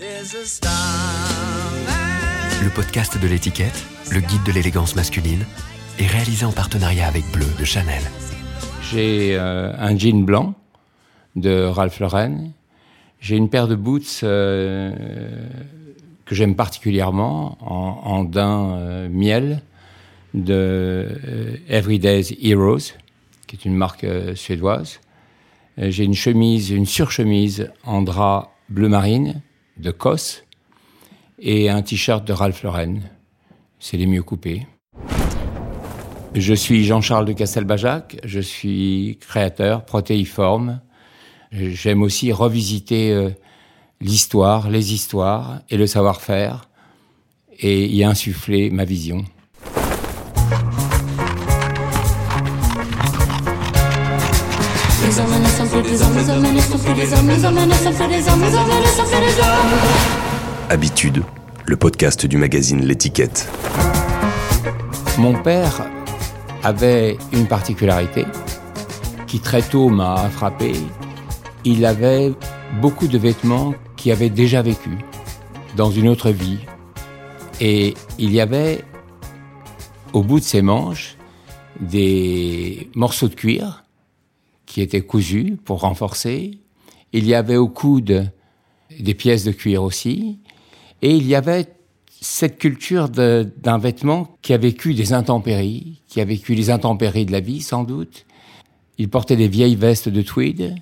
Le podcast de l'étiquette, le guide de l'élégance masculine, est réalisé en partenariat avec Bleu de Chanel. J'ai euh, un jean blanc de Ralph Lauren. J'ai une paire de boots euh, que j'aime particulièrement en, en daim euh, miel de Everyday's Heroes, qui est une marque suédoise. J'ai une chemise, une surchemise en drap bleu marine de Kos et un t-shirt de Ralph Lauren. C'est les mieux coupés. Je suis Jean-Charles de Castelbajac, je suis créateur protéiforme. J'aime aussi revisiter euh, l'histoire, les histoires et le savoir-faire et y insuffler ma vision. Habitude, le podcast du magazine L'étiquette. Mon père avait une particularité qui très tôt m'a frappé. Il avait beaucoup de vêtements qui avaient déjà vécu dans une autre vie. Et il y avait au bout de ses manches des morceaux de cuir qui étaient pour renforcer. Il y avait au coude des pièces de cuir aussi. Et il y avait cette culture d'un vêtement qui a vécu des intempéries, qui a vécu les intempéries de la vie sans doute. Il portait des vieilles vestes de tweed.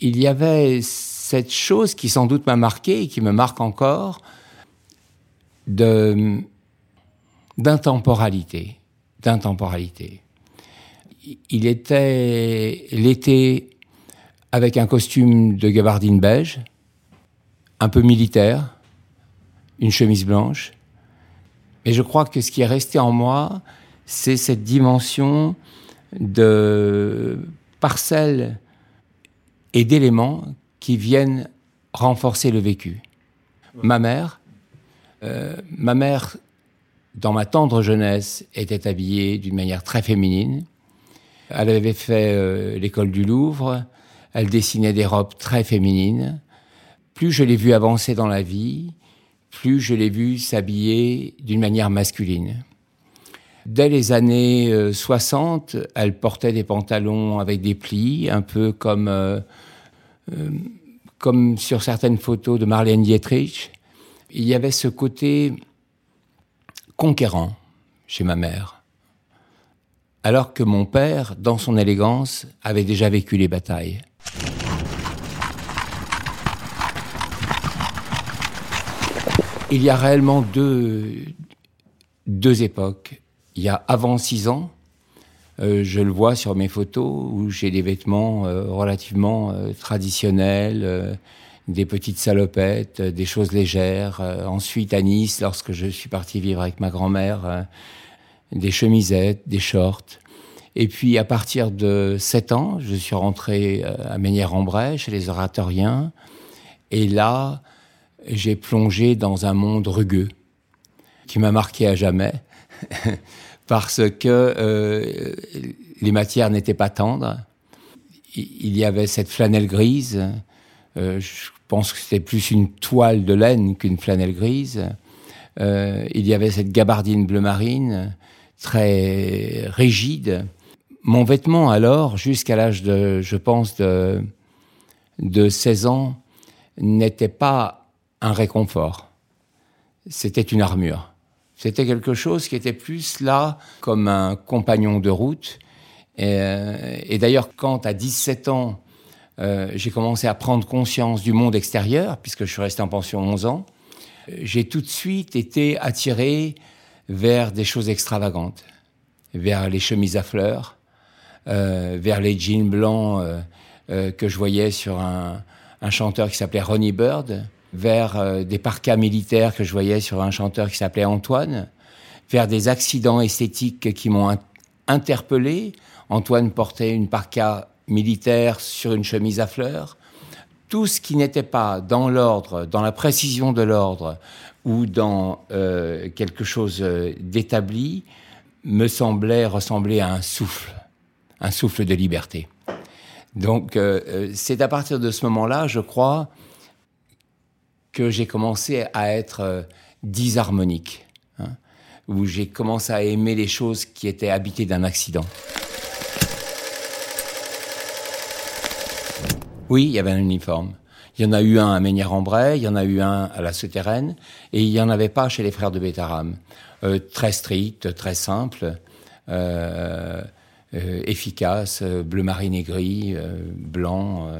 Il y avait cette chose qui sans doute m'a marqué et qui me marque encore, d'intemporalité, d'intemporalité. Il était l'été avec un costume de gabardine beige, un peu militaire, une chemise blanche. Mais je crois que ce qui est resté en moi, c'est cette dimension de parcelles et d'éléments qui viennent renforcer le vécu. Ma mère, euh, ma mère, dans ma tendre jeunesse, était habillée d'une manière très féminine. Elle avait fait euh, l'école du Louvre. Elle dessinait des robes très féminines. Plus je l'ai vue avancer dans la vie, plus je l'ai vue s'habiller d'une manière masculine. Dès les années 60, euh, elle portait des pantalons avec des plis, un peu comme, euh, comme sur certaines photos de Marlène Dietrich. Il y avait ce côté conquérant chez ma mère. Alors que mon père, dans son élégance, avait déjà vécu les batailles. Il y a réellement deux, deux époques. Il y a avant six ans, euh, je le vois sur mes photos, où j'ai des vêtements euh, relativement euh, traditionnels, des petites salopettes, des choses légères. ensuite, à Nice, lorsque je suis parti vivre avec ma grand-mère, des chemisettes, des shorts. Et puis, à partir de sept ans, je suis rentré à Ménière-en-Bray, chez les oratoriens. Et là, j'ai plongé dans un monde rugueux qui m'a marqué à jamais parce que euh, les matières n'étaient pas tendres. Il y avait cette flanelle grise. Euh, je pense que c'était plus une toile de laine qu'une flanelle grise. Euh, il y avait cette gabardine bleu marine très rigide. Mon vêtement alors, jusqu'à l'âge de, je pense, de, de 16 ans, n'était pas un réconfort. C'était une armure. C'était quelque chose qui était plus là comme un compagnon de route. Et, euh, d'ailleurs, quand à 17 ans, euh, j'ai commencé à prendre conscience du monde extérieur, puisque je suis resté en pension 11 ans, j'ai tout de suite été attiré vers des choses extravagantes, vers les chemises à fleurs, euh, vers les jeans blancs que je voyais sur un, un chanteur qui s'appelait Ronnie Bird, vers euh, des parkas militaires que je voyais sur un chanteur qui s'appelait Antoine, vers des accidents esthétiques qui m'ont interpellé. Antoine portait une parka militaire sur une chemise à fleurs. Tout ce qui n'était pas dans l'ordre, dans la précision de l'ordre ou dans euh, quelque chose euh, d'établi, me semblait ressembler à un souffle, un souffle de liberté. Donc c'est à partir de ce moment-là, je crois, que j'ai commencé à être euh, disharmonique, hein, où j'ai commencé à aimer les choses qui étaient habitées d'un accident. Oui, il y avait un uniforme. Il y en a eu un à Ménière-en-Bray, il y en a eu un à la Souterraine, et il n'y en avait pas chez les frères de Bétarame. Euh, très strict, très simple, euh, euh, efficace, bleu marine et gris, blanc.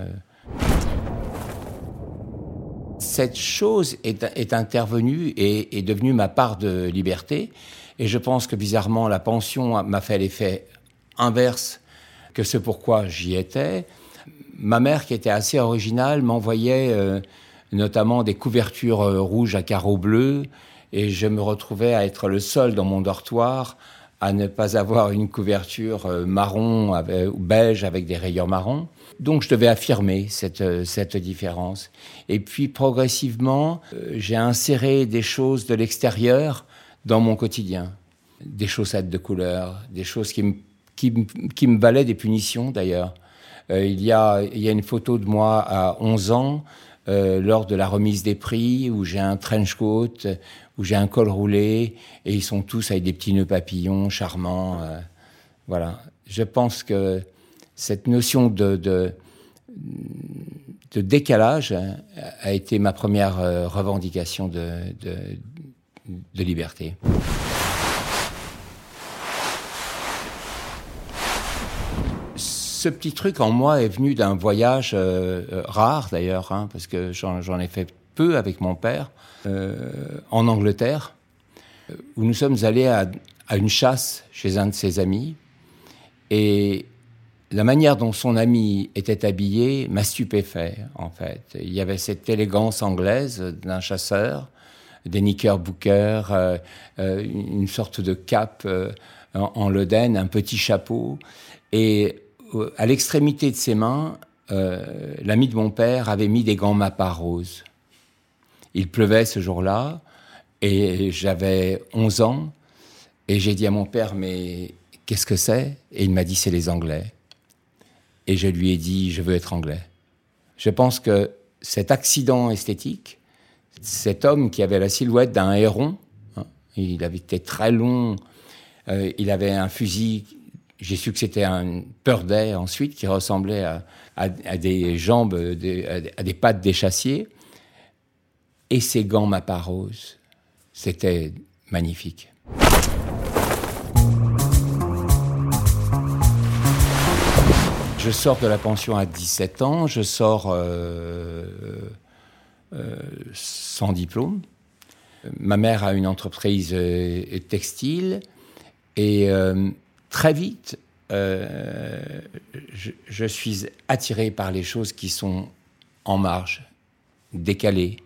Cette chose est, est intervenue et est devenue ma part de liberté, et je pense que bizarrement la pension m'a fait l'effet inverse que ce pourquoi j'y étais ma mère, qui était assez originale, m'envoyait euh, notamment des couvertures euh, rouges à carreaux bleus, et je me retrouvais à être le seul dans mon dortoir à ne pas avoir une couverture euh, marron ou beige avec des rayures marron. Donc je devais affirmer cette, différence. Et puis progressivement, j'ai inséré des choses de l'extérieur dans mon quotidien. Des chaussettes de couleur, des choses qui me valaient des punitions d'ailleurs. Euh, il, y a, il y a une photo de moi à 11 ans, euh, lors de la remise des prix, où j'ai un trench coat, où j'ai un col roulé, et ils sont tous avec des petits nœuds papillons charmants. Euh, voilà. Je pense que cette notion de, de, de décalage a été ma première revendication de, de, de liberté. Ce petit truc en moi est venu d'un voyage euh, euh, rare d'ailleurs, hein, parce que j'en ai fait peu avec mon père, euh, en Angleterre, où nous sommes allés à, une chasse chez un de ses amis. Et la manière dont son ami était habillé m'a stupéfait, en fait. Il y avait cette élégance anglaise d'un chasseur, des knickerbockers, une sorte de cape en, en loden, un petit chapeau. Et à l'extrémité de ses mains, euh, l'ami de mon père avait mis des gants mappa roses. Il pleuvait ce jour-là et j'avais 11 ans et j'ai dit à mon père mais qu'est-ce que c'est? Et il m'a dit c'est les Anglais. Et je lui ai dit je veux être anglais. Je pense que cet accident esthétique, cet homme qui avait la silhouette d'un héron, hein, il avait été très long, euh, il avait un fusil j'ai su que c'était un purday ensuite qui ressemblait à, des jambes, à des pattes d'échassier. Et ses gants mappa rose. C'était magnifique. Je sors de la pension à 17 ans, je sors euh, euh, sans diplôme. Ma mère a une entreprise euh, textile et très vite, euh, je, suis attiré par les choses qui sont en marge, décalées,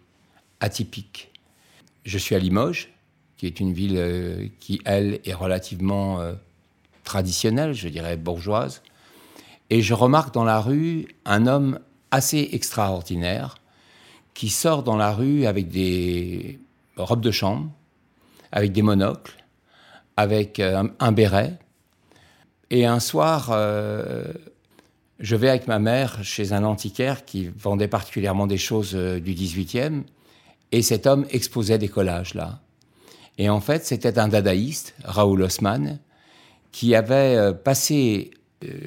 atypiques. Je suis à Limoges, qui est une ville euh, qui, elle, est relativement euh, traditionnelle, je dirais bourgeoise. Et je remarque dans la rue un homme assez extraordinaire qui sort dans la rue avec des robes de chambre, avec des monocles, avec un béret, et un soir, euh, je vais avec ma mère chez un antiquaire qui vendait particulièrement des choses euh, du 18e, et cet homme exposait des collages là. Et en fait, c'était un dadaïste, Raoul Haussmann, qui avait euh, passé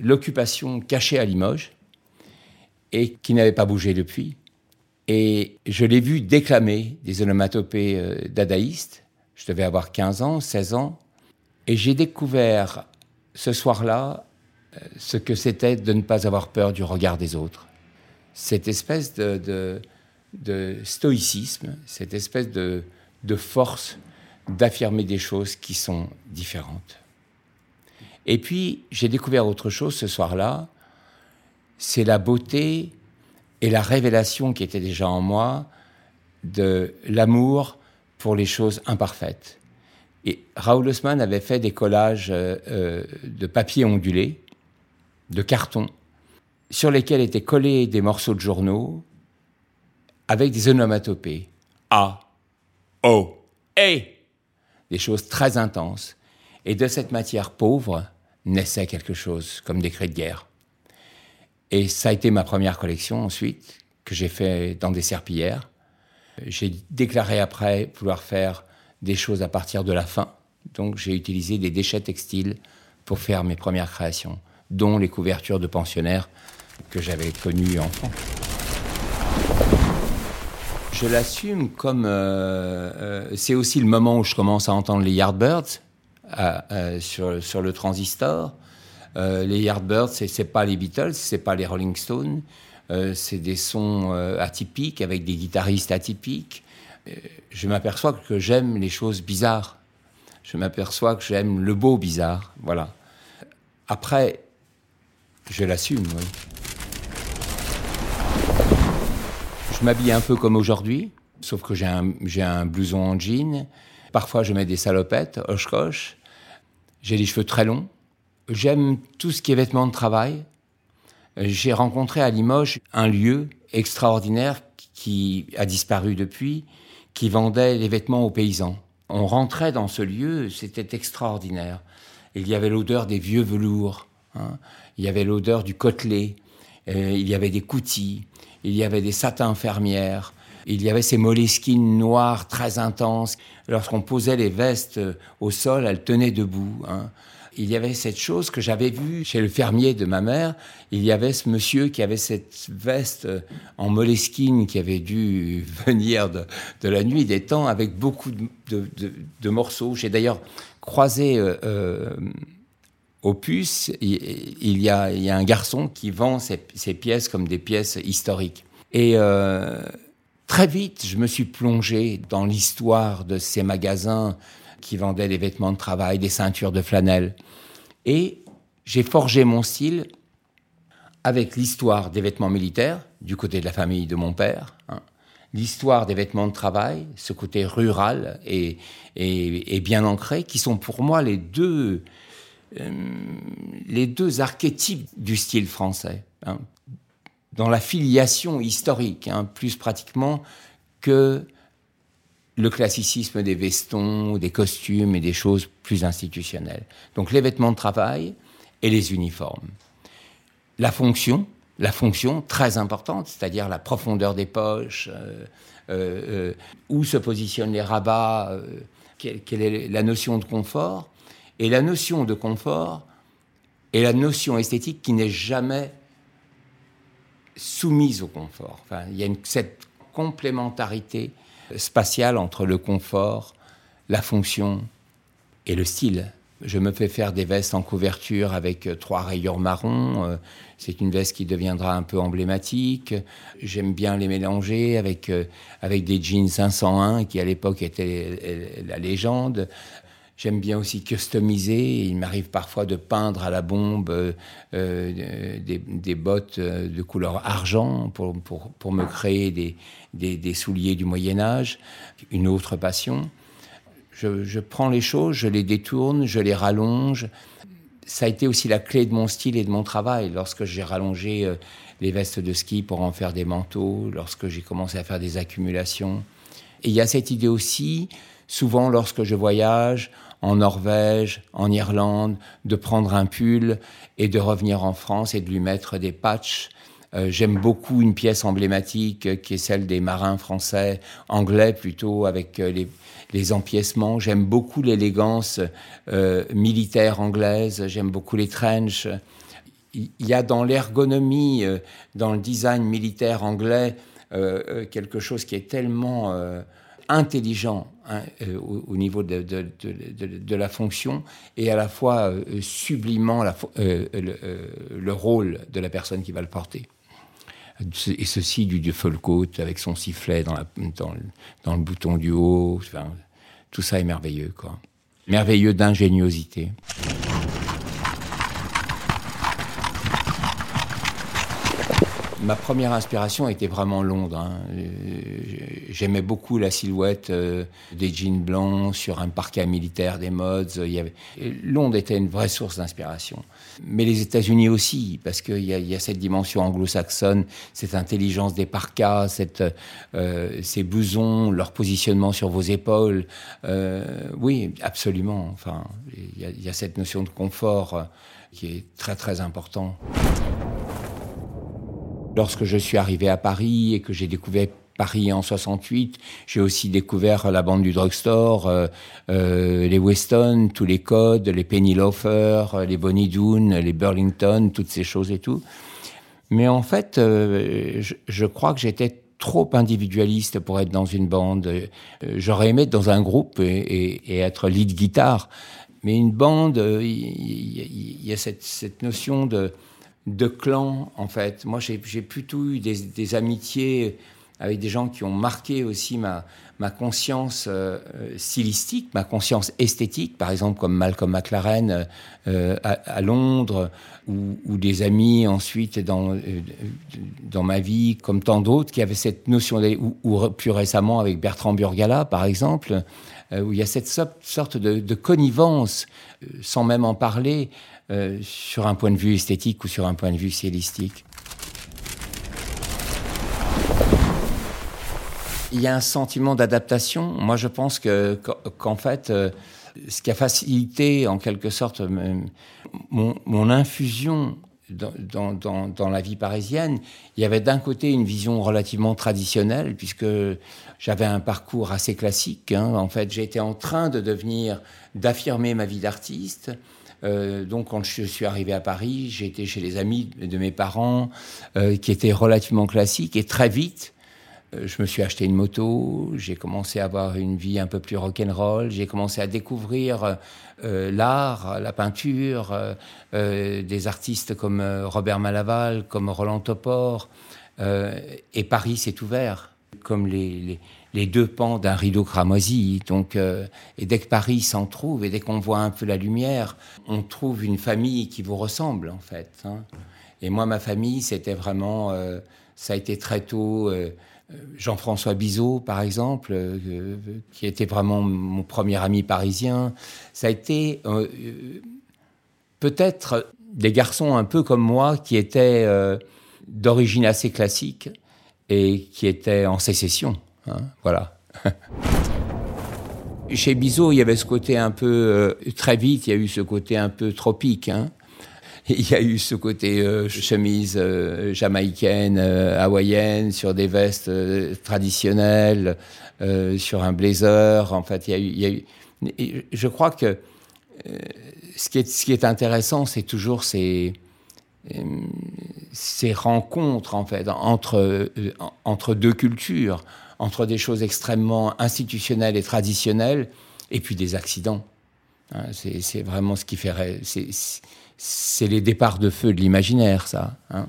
l'occupation cachée à Limoges et qui n'avait pas bougé depuis. Et je l'ai vu déclamer des onomatopées dadaïstes. Je devais avoir 15 ans, 16 ans. Et j'ai découvert ce soir-là euh, ce que c'était de ne pas avoir peur du regard des autres. Cette espèce de, stoïcisme, cette espèce de, force d'affirmer des choses qui sont différentes. Et puis, j'ai découvert autre chose ce soir-là, c'est la beauté et la révélation qui était déjà en moi de l'amour pour les choses imparfaites. Et Raoul Haussmann avait fait des collages euh, euh, de papier ondulé, de carton, sur lesquels étaient collés des morceaux de journaux avec des onomatopées. A, O, E. Des choses très intenses. Et de cette matière pauvre naissait quelque chose, comme des cris de guerre. Et ça a été ma première collection ensuite, que j'ai fait dans des serpillères. J'ai déclaré après vouloir faire des choses à partir de la fin. Donc j'ai utilisé des déchets textiles pour faire mes premières créations, dont les couvertures de pensionnaires que j'avais connues enfant. Je l'assume comme euh, euh, c'est aussi le moment où je commence à entendre les Yardbirds euh, sur, sur le transistor. les Yardbirds, c'est, pas les Beatles, c'est pas les Rolling Stones, c'est des sons atypiques avec des guitaristes atypiques. Je m'aperçois que j'aime les choses bizarres. Je m'aperçois que j'aime le beau bizarre. Voilà. Après, je l'assume. Je m'habille un peu comme aujourd'hui, sauf que j'ai un, un, blouson en jean. Parfois, je mets des salopettes, hoche J'ai les cheveux très longs. J'aime tout ce qui est vêtements de travail. J'ai rencontré à Limoges un lieu extraordinaire qui a disparu depuis, qui vendait les vêtements aux paysans. On rentrait dans ce lieu, c'était extraordinaire. Il y avait l'odeur des vieux velours, hein. il y avait l'odeur du côtelet, euh, il y avait des coutilles, il y avait des satins fermières, il y avait ces moleskines noires très intenses. Lorsqu'on posait les vestes au sol, elles tenaient debout. Hein. Il y avait cette chose que j'avais vue chez le fermier de ma mère. Il y avait ce monsieur qui avait cette veste en moleskine qui avait dû venir de, la nuit des temps avec beaucoup de, morceaux. J'ai d'ailleurs croisé euh, euh, puce, il, y a, un garçon qui vend ces, pièces comme des pièces historiques. Et euh, très vite, je me suis plongé dans l'histoire de ces magasins qui vendaient des vêtements de travail, des ceintures de flanelle. Et j'ai forgé mon style avec l'histoire des vêtements militaires, du côté de la famille de mon père, hein. l'histoire des vêtements de travail, ce côté rural et, et, bien ancré, qui sont pour moi les deux euh, les deux archétypes du style français, hein, dans la filiation historique, hein, plus pratiquement que le classicisme des vestons, des costumes et des choses plus institutionnelles. Donc les vêtements de travail et les uniformes. La fonction, la fonction très importante, c'est-à-dire la profondeur des poches, euh, euh, où se positionnent les rabats, quelle, est la notion de confort, et la notion de confort est la notion esthétique qui n'est jamais soumise au confort. Enfin, il y a cette complémentarité spatiale entre le confort, la fonction et le style. Je me fais faire des vestes en couverture avec euh, trois rayures marron. Euh, c'est une veste qui deviendra un peu emblématique. J'aime bien les mélanger avec, euh, avec des jeans 501 qui à l'époque étaient la légende. J'aime bien aussi customiser. Il m'arrive parfois de peindre à la bombe euh, euh, des, bottes euh, de couleur argent pour, me créer des, souliers du Moyen Âge. Une autre passion. Je, prends les choses, je les détourne, je les rallonge. Ça a été aussi la clé de mon style et de mon travail. Lorsque j'ai rallongé les vestes de ski pour en faire des manteaux, lorsque j'ai commencé à faire des accumulations. Et il y a cette idée aussi souvent lorsque je voyage en Norvège, en Irlande, de prendre un pull et de revenir en France et de lui mettre des patchs. Euh, j'aime beaucoup une pièce emblématique qui est celle des marins français, anglais plutôt, avec euh, les, empiècements. J'aime beaucoup l'élégance euh, militaire anglaise, j'aime beaucoup les trenches. Il y a dans l'ergonomie, dans le design militaire anglais, quelque chose qui est tellement intelligent hein, euh, au, niveau de, la fonction et à la fois euh, sublimant euh, le, rôle de la personne qui va le porter. Et ceci du dieu Folcoat avec son sifflet dans, le bouton du haut. Tout ça est merveilleux, quoi. Merveilleux d'ingéniosité. Ma première inspiration était vraiment Londres. Hein. J'aimais beaucoup la silhouette euh, des jeans blancs sur un parquet militaire des modes. Londres était une vraie source d'inspiration. Mais les États-Unis aussi, parce qu'il y, a cette dimension anglo-saxonne, cette intelligence des parkas, euh, ces blousons, leur positionnement sur vos épaules. Euh, oui, absolument. Enfin, il y, a cette notion de confort qui est très très important. Lorsque je suis arrivé à Paris et que j'ai découvert Paris en 68, j'ai aussi découvert la bande du drugstore, euh, euh, les Weston, tous les codes, les Penny Loafer, les Bonnie Doon, les Burlington, toutes ces choses et tout. Mais en fait, je, crois que j'étais trop individualiste pour être dans une bande. J'aurais aimé être dans un groupe et, être lead guitare. Mais une bande, il y, a cette notion de de clan, en fait. Moi, j'ai plutôt eu des, amitiés avec des gens qui ont marqué aussi ma, conscience euh, stylistique, ma conscience esthétique, par exemple comme Malcolm McLaren euh, à, Londres, ou, des amis ensuite dans, euh, ma vie, comme tant d'autres qui avaient cette notion, ou, plus récemment avec Bertrand Burgala, par exemple, où il y a cette sorte de connivence, sans même en parler, euh, sur un point de vue esthétique ou sur un point de vue stylistique. Il y a un sentiment d'adaptation. Moi, je pense que qu'en fait, euh, ce qui a facilité en quelque sorte mon, infusion dans, la vie parisienne, il y avait d'un côté une vision relativement traditionnelle, puisque j'avais un parcours assez classique. Hein. En fait, j'étais en train de devenir, d'affirmer ma vie d'artiste. Euh, donc, quand je suis arrivé à Paris, été chez les amis de mes parents, euh, qui étaient relativement classiques, et très vite, euh, je me suis acheté une moto, j'ai commencé à avoir une vie un peu plus rock'n'roll, j'ai commencé à découvrir l'art, la peinture, des artistes comme Robert Malaval, comme Roland Topor, et Paris s'est ouvert comme les deux pans d'un rideau cramoisi. Donc, euh, et dès que Paris s'en trouve, et dès qu'on voit un peu la lumière, on trouve une famille qui vous ressemble, en fait. Hein. Et moi, ma famille, c'était vraiment, euh, ça a été très tôt. Euh, Jean-François Bizot, par exemple, qui était vraiment mon premier ami parisien. Ça a été peut-être des garçons un peu comme moi qui étaient d'origine assez classique et qui étaient en sécession. Hein, voilà. Chez Bizot, il y avait ce côté un peu euh, très vite. Il y a eu ce côté un peu tropique. Hein. Il y a eu ce côté euh, chemise euh, jamaïcaine, hawaïenne, sur des vestes traditionnelles, sur un blazer. En fait, il y a eu. Je crois que ce qui est, ce qui est intéressant, c'est toujours ces ces rencontres en fait entre entre deux cultures entre des choses extrêmement institutionnelles et traditionnelles et puis des accidents. Hein, c'est vraiment ce qui fait. C'est les départs de feu de l'imaginaire, ça. Hein.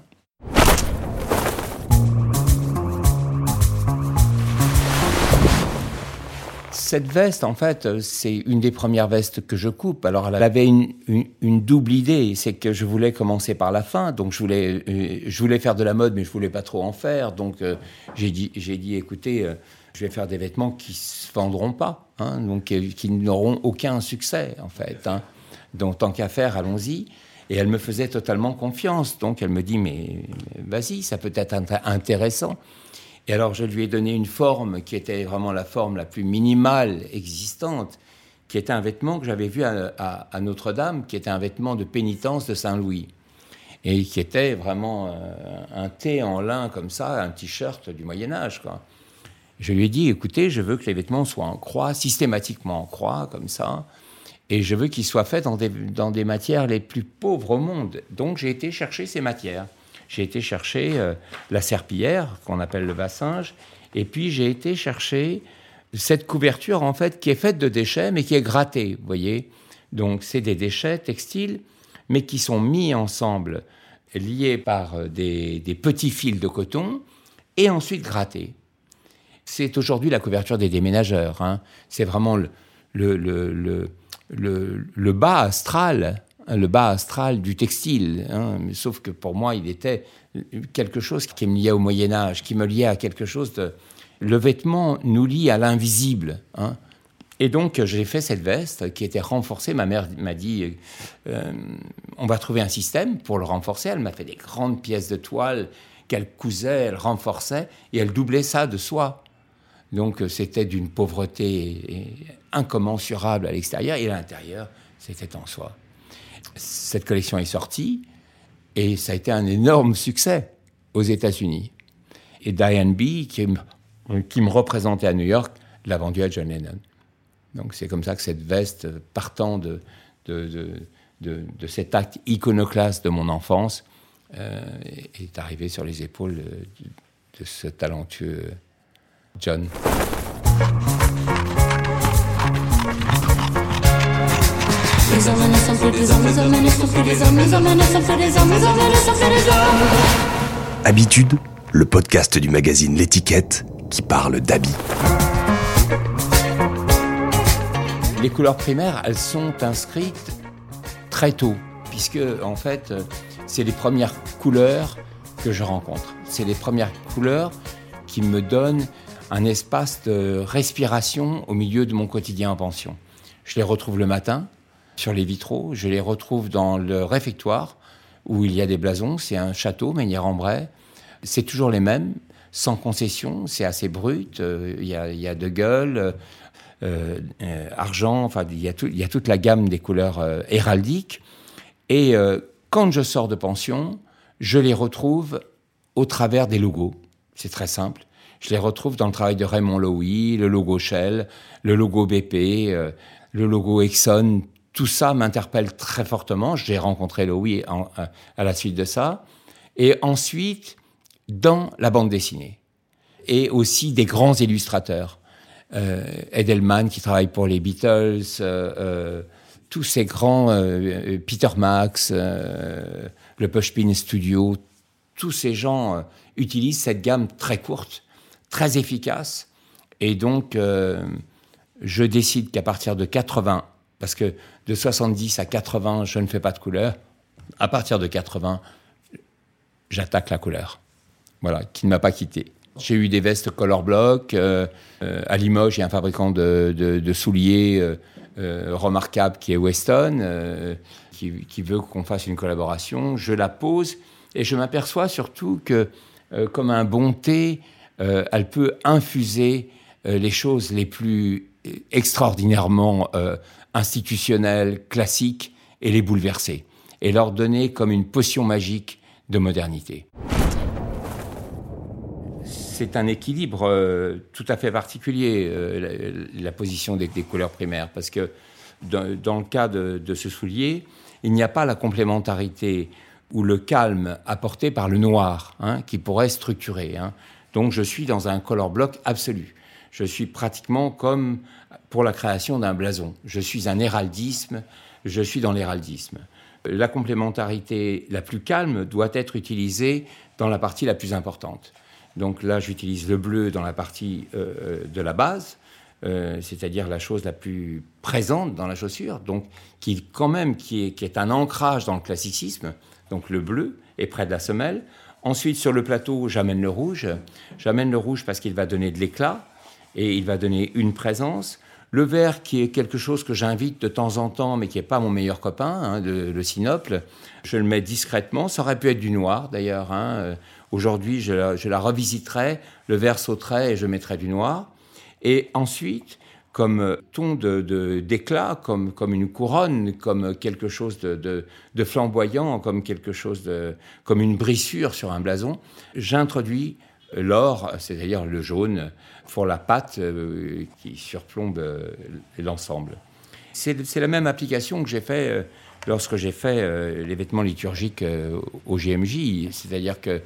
Cette veste, en fait, c'est une des premières vestes que je coupe. Alors, elle avait une, double idée, c'est que je voulais commencer par la fin, donc je voulais, euh, je voulais faire de la mode, mais je voulais pas trop en faire. Donc, euh, j'ai dit, j'ai dit, écoutez, euh, je vais faire des vêtements qui se vendront pas, hein, donc qui n'auront aucun succès, en fait. Hein. Donc, tant qu'à faire, allons-y. Et elle me faisait totalement confiance. Donc, elle me dit, mais vas-y, ça peut être intéressant. Et alors je lui ai donné une forme qui était vraiment la forme la plus minimale existante, qui était un vêtement que j'avais vu à, Notre-Dame, qui était un vêtement de pénitence de Saint-Louis, et qui était vraiment euh, un thé en lin comme ça, un t-shirt du Moyen Âge. Je lui ai dit, écoutez, je veux que les vêtements soient en croix, systématiquement en croix, comme ça, et je veux qu'ils soient faits dans des matières les plus pauvres au monde. Donc j'ai été chercher ces matières j'ai été chercher euh, la serpillière, qu'on appelle le bassinge, et puis j'ai été chercher cette couverture, en fait, qui est faite de déchets, mais qui est grattée, voyez. Donc, c'est des déchets textiles, mais qui sont mis ensemble, liés par euh, des, petits fils de coton, et ensuite grattés. C'est aujourd'hui la couverture des déménageurs. Hein. C'est vraiment le, bas astral le bas astral du textile. Hein. Sauf que pour moi, il était quelque chose qui me liait au Moyen Âge, qui me liait à quelque chose de... Le vêtement nous lie à l'invisible. Hein. Et donc, j'ai fait cette veste qui était renforcée. Ma mère m'a dit, euh, on va trouver un système pour le renforcer. Elle m'a fait des grandes pièces de toile qu'elle cousait, elle renforçait, et elle doublait ça de soie. Donc, c'était d'une pauvreté incommensurable à l'extérieur, et à l'intérieur, c'était en soie cette collection est sortie et ça a été un énorme succès aux États-Unis. Et Diane B, qui est qui me représentait à New York, l'a vendu à John Lennon. Donc c'est comme ça que cette veste, partant de, de, de, cet acte iconoclaste de mon enfance, euh, est arrivée sur les épaules de, ce talentueux John. Habitude, le podcast du magazine L'étiquette qui parle d'habits. Les couleurs primaires, elles sont inscrites très tôt, puisque en fait, c'est les premières couleurs que je rencontre. C'est les premières couleurs qui me donnent un espace de respiration au milieu de mon quotidien en pension. Je les retrouve le matin sur les vitraux, je les retrouve dans le réfectoire où il y a des blasons, c'est un château, Meunier-en-Bray. C'est toujours les mêmes, sans concession, c'est assez brut, euh, il y, a, de gueule, euh, euh, argent, enfin, il y, a il y, a toute la gamme des couleurs héraldiques. Et quand je sors de pension, je les retrouve au travers des logos. C'est très simple. Je les retrouve dans le travail de Raymond Lowy, le logo Shell, le logo BP, le logo Exxon. Tout ça m'interpelle très fortement. J'ai rencontré Lowy à la suite de ça. Et ensuite, dans la bande dessinée. Et aussi des grands illustrateurs. Euh, Edelman qui travaille pour les Beatles, euh, euh, tous ces grands, euh, Peter Max, le Pushpin Studio, tous ces gens utilisent cette gamme très courte, très efficace. Et donc, je décide qu'à partir de 80, parce que de 70 à 80, je ne fais pas de couleur, à partir de 80, j'attaque la couleur voilà, qui ne m'a pas quitté. J'ai eu des vestes color block. Euh, euh, à Limoges, il y a un fabricant de, souliers euh, remarquable qui est Weston, qui, veut qu'on fasse une collaboration. Je la pose et je m'aperçois surtout que, comme un bon thé, elle peut infuser les choses les plus extraordinairement institutionnelles, classiques, et les bouleverser, et leur donner comme une potion magique de modernité c'est un équilibre euh, tout à fait particulier, euh, la, position des, couleurs primaires, parce que dans, le cas de, ce soulier, il n'y a pas la complémentarité ou le calme apporté par le noir, hein, qui pourrait structurer. Hein. Donc je suis dans un color block absolu. Je suis pratiquement comme pour la création d'un blason. Je suis un héraldisme, je suis dans l'héraldisme. La complémentarité la plus calme doit être utilisée dans la partie la plus importante. Donc là, j'utilise le bleu dans la partie euh, euh, de la base, euh, c'est-à-dire la chose la plus présente dans la chaussure, donc qui quand même qui est, qui est un ancrage dans le classicisme. Donc le bleu est près de la semelle. Ensuite, sur le plateau, j'amène le rouge. J'amène le rouge parce qu'il va donner de l'éclat et il va donner une présence. Le vert, qui est quelque chose que j'invite de temps en temps, mais qui n'est pas mon meilleur copain, hein, le sinople, je le mets discrètement. Ça aurait pu être du noir, d'ailleurs. Hein. Aujourd'hui, je, la, revisiterai, le vert sauterait et je mettrai du noir. Et ensuite, comme ton d'éclat, de, comme, comme une couronne, comme quelque chose de, flamboyant, comme quelque chose de, comme une brissure sur un blason, j'introduis l'or, c'est-à-dire le jaune, pour la pâte euh, qui surplombe euh, l'ensemble. C'est la même application que j'ai fait euh, lorsque j'ai fait les vêtements liturgiques au GMJ, c'est-à-dire que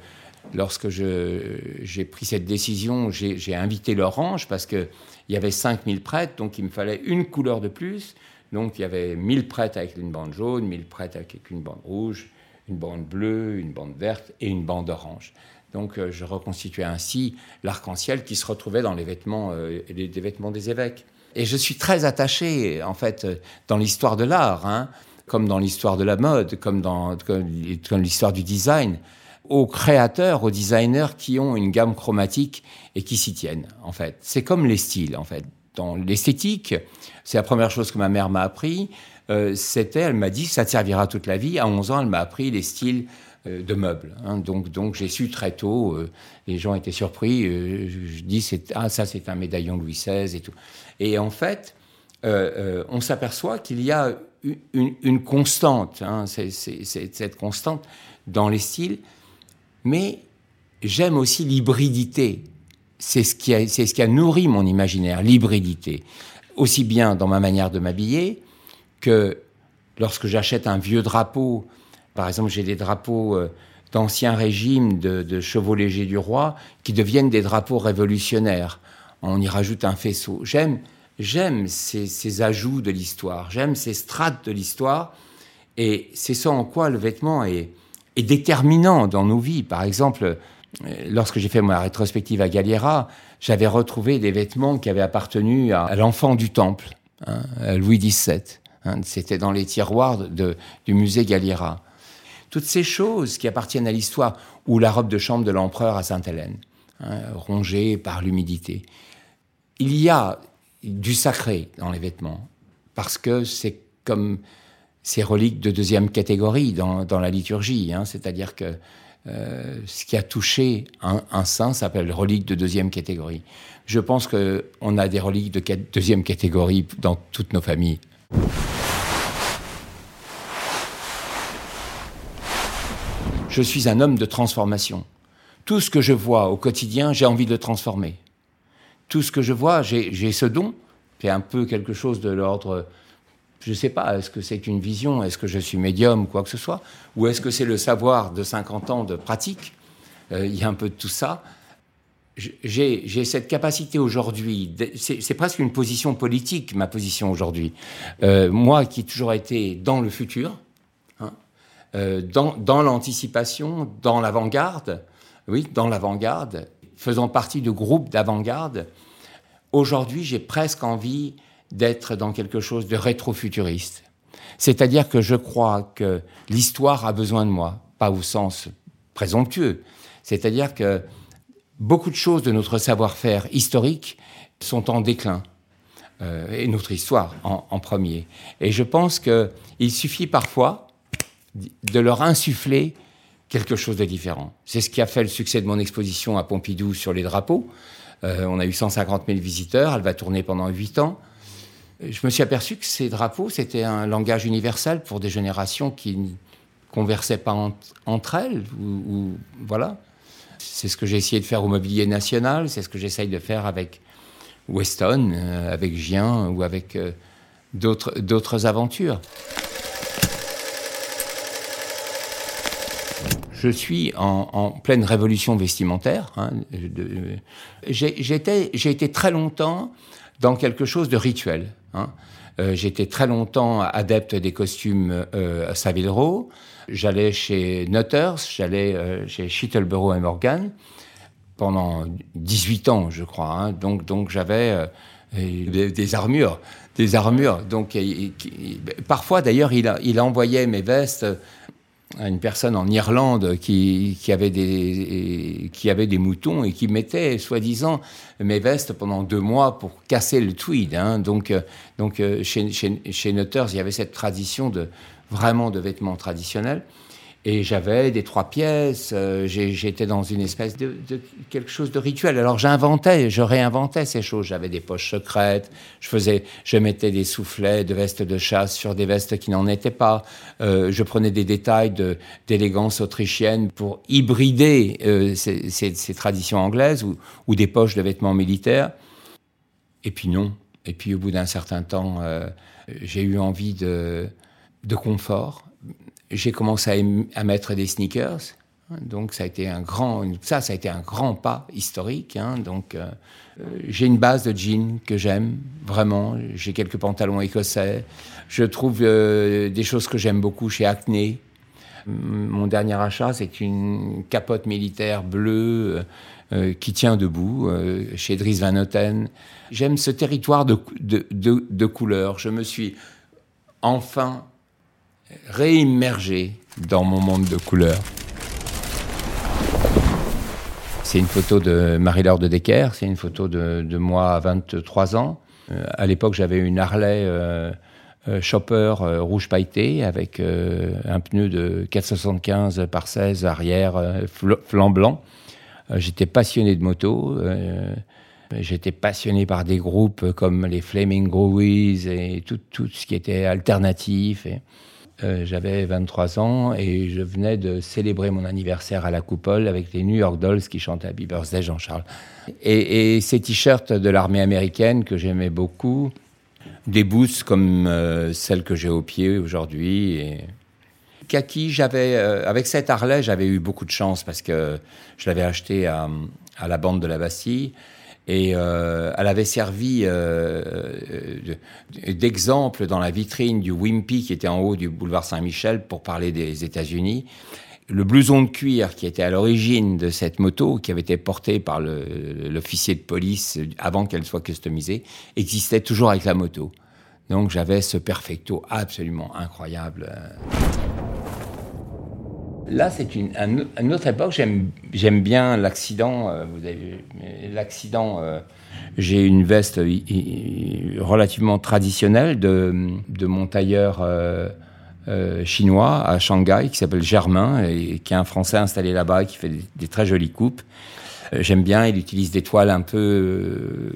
lorsque j'ai pris cette décision, j'ai invité l'orange parce qu'il y avait 5000 prêtres, donc il me fallait une couleur de plus. Donc il y avait 1000 prêtres avec une bande jaune, 1000 prêtres avec une bande rouge, une bande bleue, une bande verte et une bande orange. Donc euh, je reconstituais ainsi l'arc-en-ciel qui se retrouvait dans les vêtements, euh, des vêtements des évêques. Et je suis très attaché, en fait, dans l'histoire de l'art, hein, comme dans l'histoire de la mode, comme dans l'histoire du design, aux créateurs, aux designers qui ont une gamme chromatique et qui s'y tiennent, en fait. C'est comme les styles, en fait. Dans l'esthétique, c'est la première chose que ma mère m'a appris. Euh, c'était, elle m'a dit, ça te servira toute la vie. À 11 ans, elle m'a appris les styles euh, de meubles. Hein. Donc, donc j'ai su très tôt. Euh, les gens étaient surpris. je dis, ah, ça, c'est un médaillon Louis XVI et tout. Et en fait, on s'aperçoit qu'il y a une, constante. Hein. c'est cette constante dans les styles mais j'aime aussi l'hybridité c'est ce, c'est ce qui a nourri mon imaginaire, l'hybridité. Aussi bien dans ma manière de m'habiller que lorsque j'achète un vieux drapeau, par exemple j'ai des drapeaux euh, d'ancien régime de, chevaux légers du roi qui deviennent des drapeaux révolutionnaires. On y rajoute un faisceau. J'aime, j'aime ces, ajouts de l'histoire, j'aime ces strates de l'histoire, et c'est ça en quoi le vêtement est, déterminant dans nos vies. Par exemple, euh, lorsque j'ai fait ma rétrospective à Galliera, j'avais retrouvé des vêtements qui avaient appartenu à, l'enfant du temple, hein, Louis XVII. Hein, C'était dans les tiroirs du musée Galliera. Toutes ces choses qui appartiennent à l'histoire, ou la robe de chambre de l'empereur à Sainte-Hélène, hein, rongée par l'humidité. Il y a du sacré dans les vêtements, parce que c'est comme ces reliques de deuxième catégorie dans, la liturgie, hein, c'est-à-dire que euh, ce qui a touché un, un saint s'appelle relique de deuxième catégorie. Je pense qu'on a des reliques de deuxième catégorie dans toutes nos familles. Je suis un homme de transformation. Tout ce que je vois au quotidien, j'ai envie de transformer. Tout ce que je vois, j'ai ce don. C'est un peu quelque chose de l'ordre je ne sais pas, est-ce que c'est une vision, est-ce que je suis médium, quoi que ce soit, ou est-ce que c'est le savoir de 50 ans de pratique euh, Il y a un peu de tout ça. J'ai cette capacité aujourd'hui, c'est presque une position politique, ma position aujourd'hui. Euh, moi qui ai toujours été dans le futur, euh, dans, l'anticipation, dans l'avant-garde, oui, dans l'avant-garde, faisant partie de groupes d'avant-garde, aujourd'hui j'ai presque envie d'être dans quelque chose de rétrofuturiste. C'est-à-dire que je crois que l'histoire a besoin de moi, pas au sens présomptueux. C'est-à-dire que beaucoup de choses de notre savoir-faire historique sont en déclin. Euh, et notre histoire en, en, premier. Et je pense qu'il suffit parfois de leur insuffler quelque chose de différent. C'est ce qui a fait le succès de mon exposition à Pompidou sur les drapeaux. Euh, on a eu 150 000 visiteurs, elle va tourner pendant 8 ans je me suis aperçu que ces drapeaux, c'était un langage universel pour des générations qui ne conversaient pas entre elles. Voilà. C'est ce que j'ai essayé de faire au Mobilier National, c'est ce que j'essaye de faire avec Weston, euh, avec Gien ou avec euh, d'autres aventures. Je suis en, pleine révolution vestimentaire. Hein, j'ai été très longtemps dans quelque chose de rituel. Hein. Euh, J'étais très longtemps adepte des costumes euh, à Savile Row. J'allais chez Nutters, j'allais euh, chez Schittelborough et Morgan pendant 18 ans, je crois. Hein. Donc, j'avais des, des, armures, des armures. Donc, parfois, d'ailleurs, il, il envoyait mes vestes à une personne en Irlande qui, avait des, qui avait des moutons et qui mettait, soi-disant, mes vestes pendant deux mois pour casser le tweed. Hein. Donc, euh, donc euh, chez, chez, chez Nutters, il y avait cette tradition de vraiment de vêtements traditionnels. Et j'avais des trois pièces, euh, j'étais dans une espèce de, quelque chose de rituel. Alors j'inventais, je réinventais ces choses. J'avais des poches secrètes, je faisais, je mettais des soufflets de vestes de chasse sur des vestes qui n'en étaient pas. Euh, je prenais des détails d'élégance autrichienne pour hybrider euh, ces, traditions anglaises ou, des poches de vêtements militaires. Et puis non. Et puis au bout d'un certain temps, j'ai eu envie de confort j'ai commencé à, mettre des sneakers. Donc ça a été un grand, ça, ça a été un grand pas historique. Hein, donc euh, j'ai une base de jeans que j'aime vraiment. J'ai quelques pantalons écossais. Je trouve euh, des choses que j'aime beaucoup chez Acne. Mon dernier achat, c'est une capote militaire bleue euh, qui tient debout euh, chez Dries Van Noten. J'aime ce territoire de, de, de couleurs. Je me suis enfin réimmergé dans mon monde de couleurs. C'est une photo de Marie-Laure de Decker, c'est une photo de, moi à 23 ans. Euh, à l'époque, j'avais une Harley euh, euh, Chopper euh, rouge pailleté avec euh, un pneu de 475 par 16 arrière flanc blanc. J'étais passionné de moto. J'étais passionné par des groupes comme les Flaming Groovies et tout, ce qui était alternatif. Euh, j'avais 23 ans et je venais de célébrer mon anniversaire à la coupole avec les New York Dolls qui chantaient Happy Birthday Jean-Charles. Et, et, ces t-shirts de l'armée américaine que j'aimais beaucoup, des boots comme euh, celles que j'ai au pied aujourd'hui. Et... Kaki, j'avais, euh, avec cette Harley, j'avais eu beaucoup de chance parce que je l'avais acheté à, à la bande de la Bastille. Et euh, elle avait servi euh, d'exemple dans la vitrine du Wimpy qui était en haut du boulevard Saint-Michel pour parler des États-Unis. Le blouson de cuir qui était à l'origine de cette moto, qui avait été porté par l'officier de police avant qu'elle soit customisée, existait toujours avec la moto. Donc j'avais ce perfecto absolument incroyable. Là, c'est une, une, autre époque. J'aime bien l'accident. Euh, l'accident. Euh, j'ai une veste relativement traditionnelle de, mon tailleur euh, chinois à Shanghai qui s'appelle Germain et qui est un Français installé là-bas qui fait des, très jolies coupes. J'aime bien. Il utilise des toiles un peu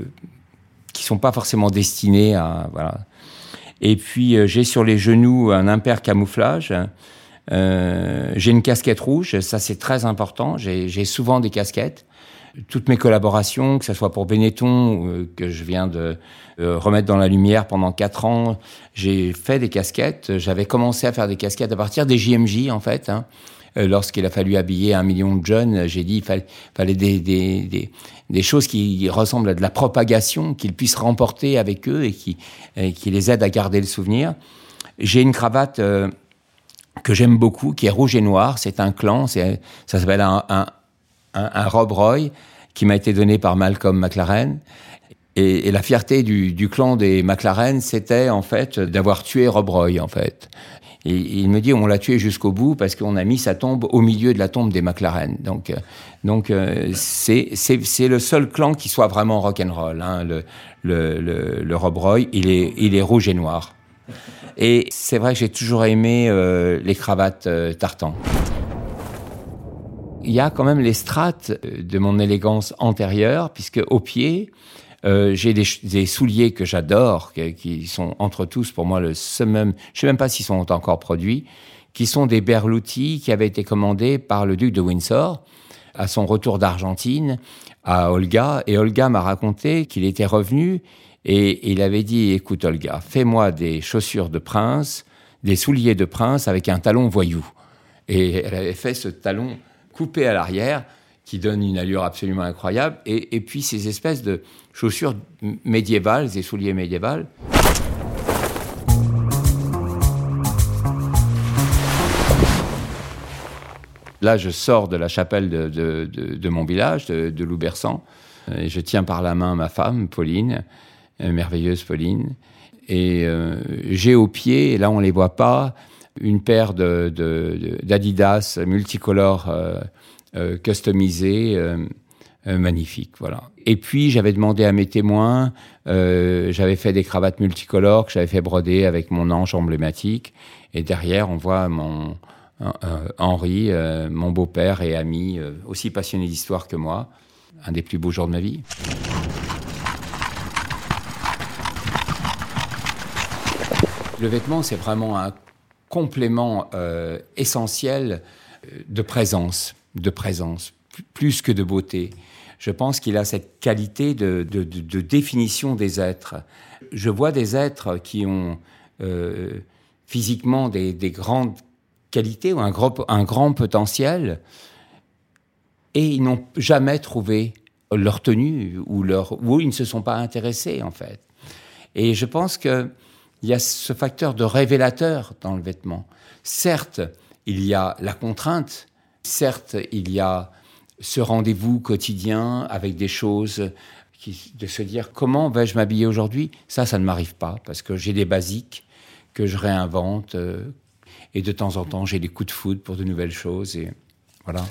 qui sont pas forcément destinées à. Et puis j'ai sur les genoux un impair camouflage euh, j'ai une casquette rouge, ça c'est très important. J'ai souvent des casquettes. Toutes mes collaborations, que ce soit pour Benetton, euh, que je viens de euh, remettre dans la lumière pendant quatre ans, j'ai fait des casquettes. J'avais commencé à faire des casquettes à partir des JMJ en fait. Hein. Lorsqu'il a fallu habiller un million de jeunes, j'ai dit il fallait, des, choses qui ressemblent à de la propagation, qu'ils puissent remporter avec eux et qui, et qui les aident à garder le souvenir. J'ai une cravate que j'aime beaucoup, qui est rouge et noir. C'est un clan, ça s'appelle un, un, un, Rob Roy, qui m'a été donné par Malcolm McLaren. Et, la fierté du, du, clan des McLaren, c'était en fait d'avoir tué Rob Roy, en fait. Et, il me dit, on l'a tué jusqu'au bout parce qu'on a mis sa tombe au milieu de la tombe des McLaren. Donc, euh, donc euh, c'est c'est le seul clan qui soit vraiment rock'n'roll. Hein, le, le, le, le Rob Roy, il est, il est rouge et noir. Et c'est vrai que j'ai toujours aimé euh, les cravates euh, tartan. Il y a quand même les strates euh, de mon élégance antérieure, puisque au pied, euh, j'ai des, souliers que j'adore, qui, sont entre tous pour moi le summum. Je sais même pas s'ils sont encore produits, qui sont des Berluti qui avaient été commandés par le duc de Windsor à son retour d'Argentine à Olga. Et Olga m'a raconté qu'il était revenu et il avait dit, écoute Olga, fais-moi des chaussures de prince, des souliers de prince avec un talon voyou. Et elle avait fait ce talon coupé à l'arrière qui donne une allure absolument incroyable. Et, puis ces espèces de chaussures médiévales, des souliers médiévales. Là, je sors de la chapelle de, de mon village, de, Loubersan, et je tiens par la main ma femme, Pauline, merveilleuse Pauline. Et euh, j'ai au pied, là on les voit pas, une paire d'Adidas de, multicolores euh, customisées, magnifiques. Voilà. Et puis j'avais demandé à mes témoins, j'avais fait des cravates multicolores que j'avais fait broder avec mon ange emblématique. Et derrière, on voit mon Henri, mon beau-père et ami, aussi passionné d'histoire que moi, un des plus beaux jours de ma vie. Le vêtement, c'est vraiment un complément euh, essentiel euh, de présence, de présence, plus que de beauté. Je pense qu'il a cette qualité de, définition des êtres. Je vois des êtres qui ont euh, physiquement des, grandes qualités ou un grand, potentiel et ils n'ont jamais trouvé leur tenue ou, ou ils ne se sont pas intéressés en fait. Et je pense que il y a ce facteur de révélateur dans le vêtement. Certes, il y a la contrainte, certes, il y a ce rendez-vous quotidien avec des choses, de se dire comment vais-je m'habiller aujourd'hui? Ça, ça ne m'arrive pas, parce que j'ai des basiques que je réinvente, euh, et de temps en temps, j'ai des coups de foudre pour de nouvelles choses, et voilà.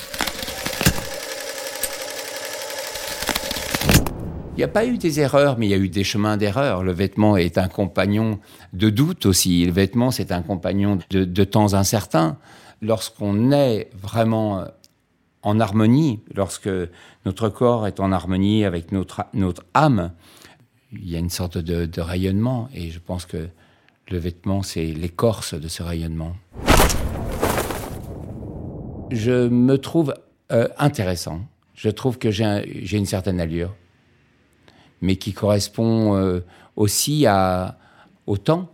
N'y a pas eu des erreurs, mais il y a eu des chemins d'erreur. Le vêtement est un compagnon de doute aussi. Le vêtement, c'est un compagnon de, temps incertains. Lorsqu'on est vraiment en harmonie, lorsque notre corps est en harmonie avec notre, notre âme, il y a une sorte de, rayonnement. Et je pense que Le vêtement, c'est l'écorce de ce rayonnement. Je me trouve euh, intéressant. Je trouve que j'ai une certaine allure, mais qui correspond euh, aussi à, au temps,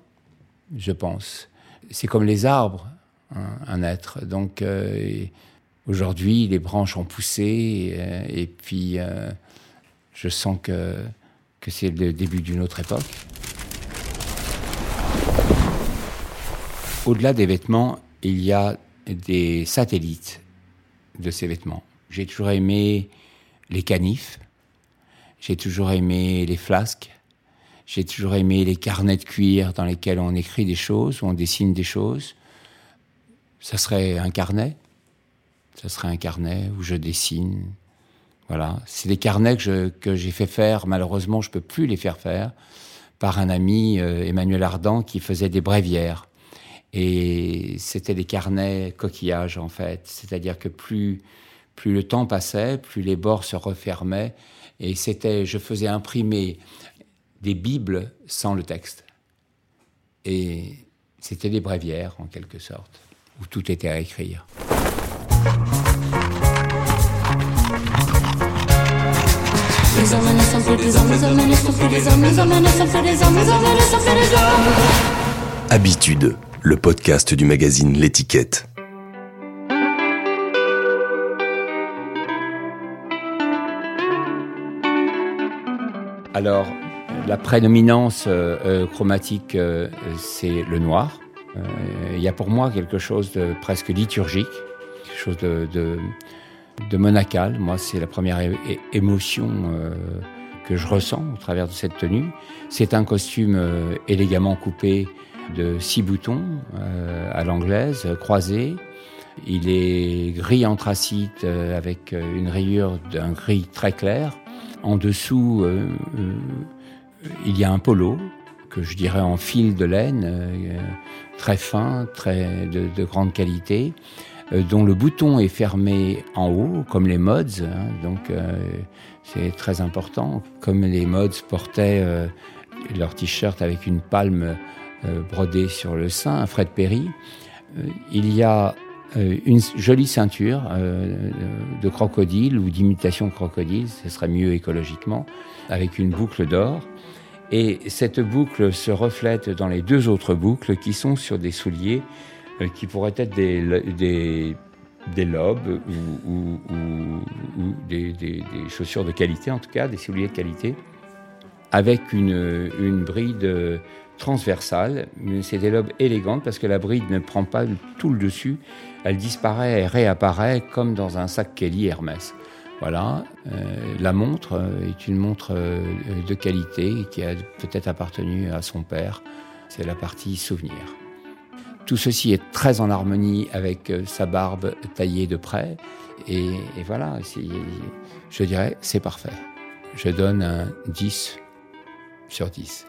je pense. C'est comme les arbres, hein, un être. Donc euh, aujourd'hui, les branches ont poussé, et, puis je sens que, que c'est le début d'une autre époque. Au-delà des vêtements, il y a des satellites de ces vêtements. J'ai toujours aimé les canifs, j'ai toujours aimé les flasques, j'ai toujours aimé les carnets de cuir dans lesquels on écrit des choses, on dessine des choses. Ça serait un carnet, ça serait un carnet où je dessine. Voilà, c'est des carnets que, j'ai fait faire. Malheureusement, je peux plus les faire faire par un ami, euh, Emmanuel Ardan, qui faisait des bréviaires. Et c'était des carnets coquillages, en fait. C'est-à-dire que plus le temps passait, plus les bords se refermaient. Et c'était, je faisais imprimer des Bibles sans le texte. Et c'était des bréviaires, en quelque sorte, où tout était à écrire. Habitude le podcast du magazine L'étiquette. Alors, la prédominance euh, euh, chromatique, euh, c'est le noir. Il y a pour moi quelque chose de presque liturgique, quelque chose de, de, monacal. Moi, c'est la première émotion que je ressens au travers de cette tenue. C'est un costume élégamment coupé de six boutons à l'anglaise, croisés. Il est gris anthracite avec une rayure d'un gris très clair. En dessous, il y a un polo que je dirais en fil de laine, très fin, très de, grande qualité, dont le bouton est fermé en haut, comme les mods. Hein, donc c'est très important. Comme les mods portaient leur t-shirt avec une palme euh, brodé sur le sein, un Fred Perry. Euh, il y a euh, une jolie ceinture de crocodile ou d'imitation crocodile, ce serait mieux écologiquement, avec une boucle d'or. Et cette boucle se reflète dans les deux autres boucles qui sont sur des souliers qui pourraient être des, des, des lobes ou, ou, des, des, chaussures de qualité, en tout cas, des souliers de qualité, avec une, une bride transversale, mais c'est des lobes élégantes parce que la bride ne prend pas tout le dessus, elle disparaît et réapparaît comme dans un sac Kelly Hermès. Voilà, euh, la montre euh, est une montre euh, de qualité qui a peut-être appartenu à son père. C'est la partie souvenir. Tout ceci est très en harmonie avec sa barbe taillée de près. Et, et voilà, je dirais, c'est parfait. Je donne un 10 sur 10.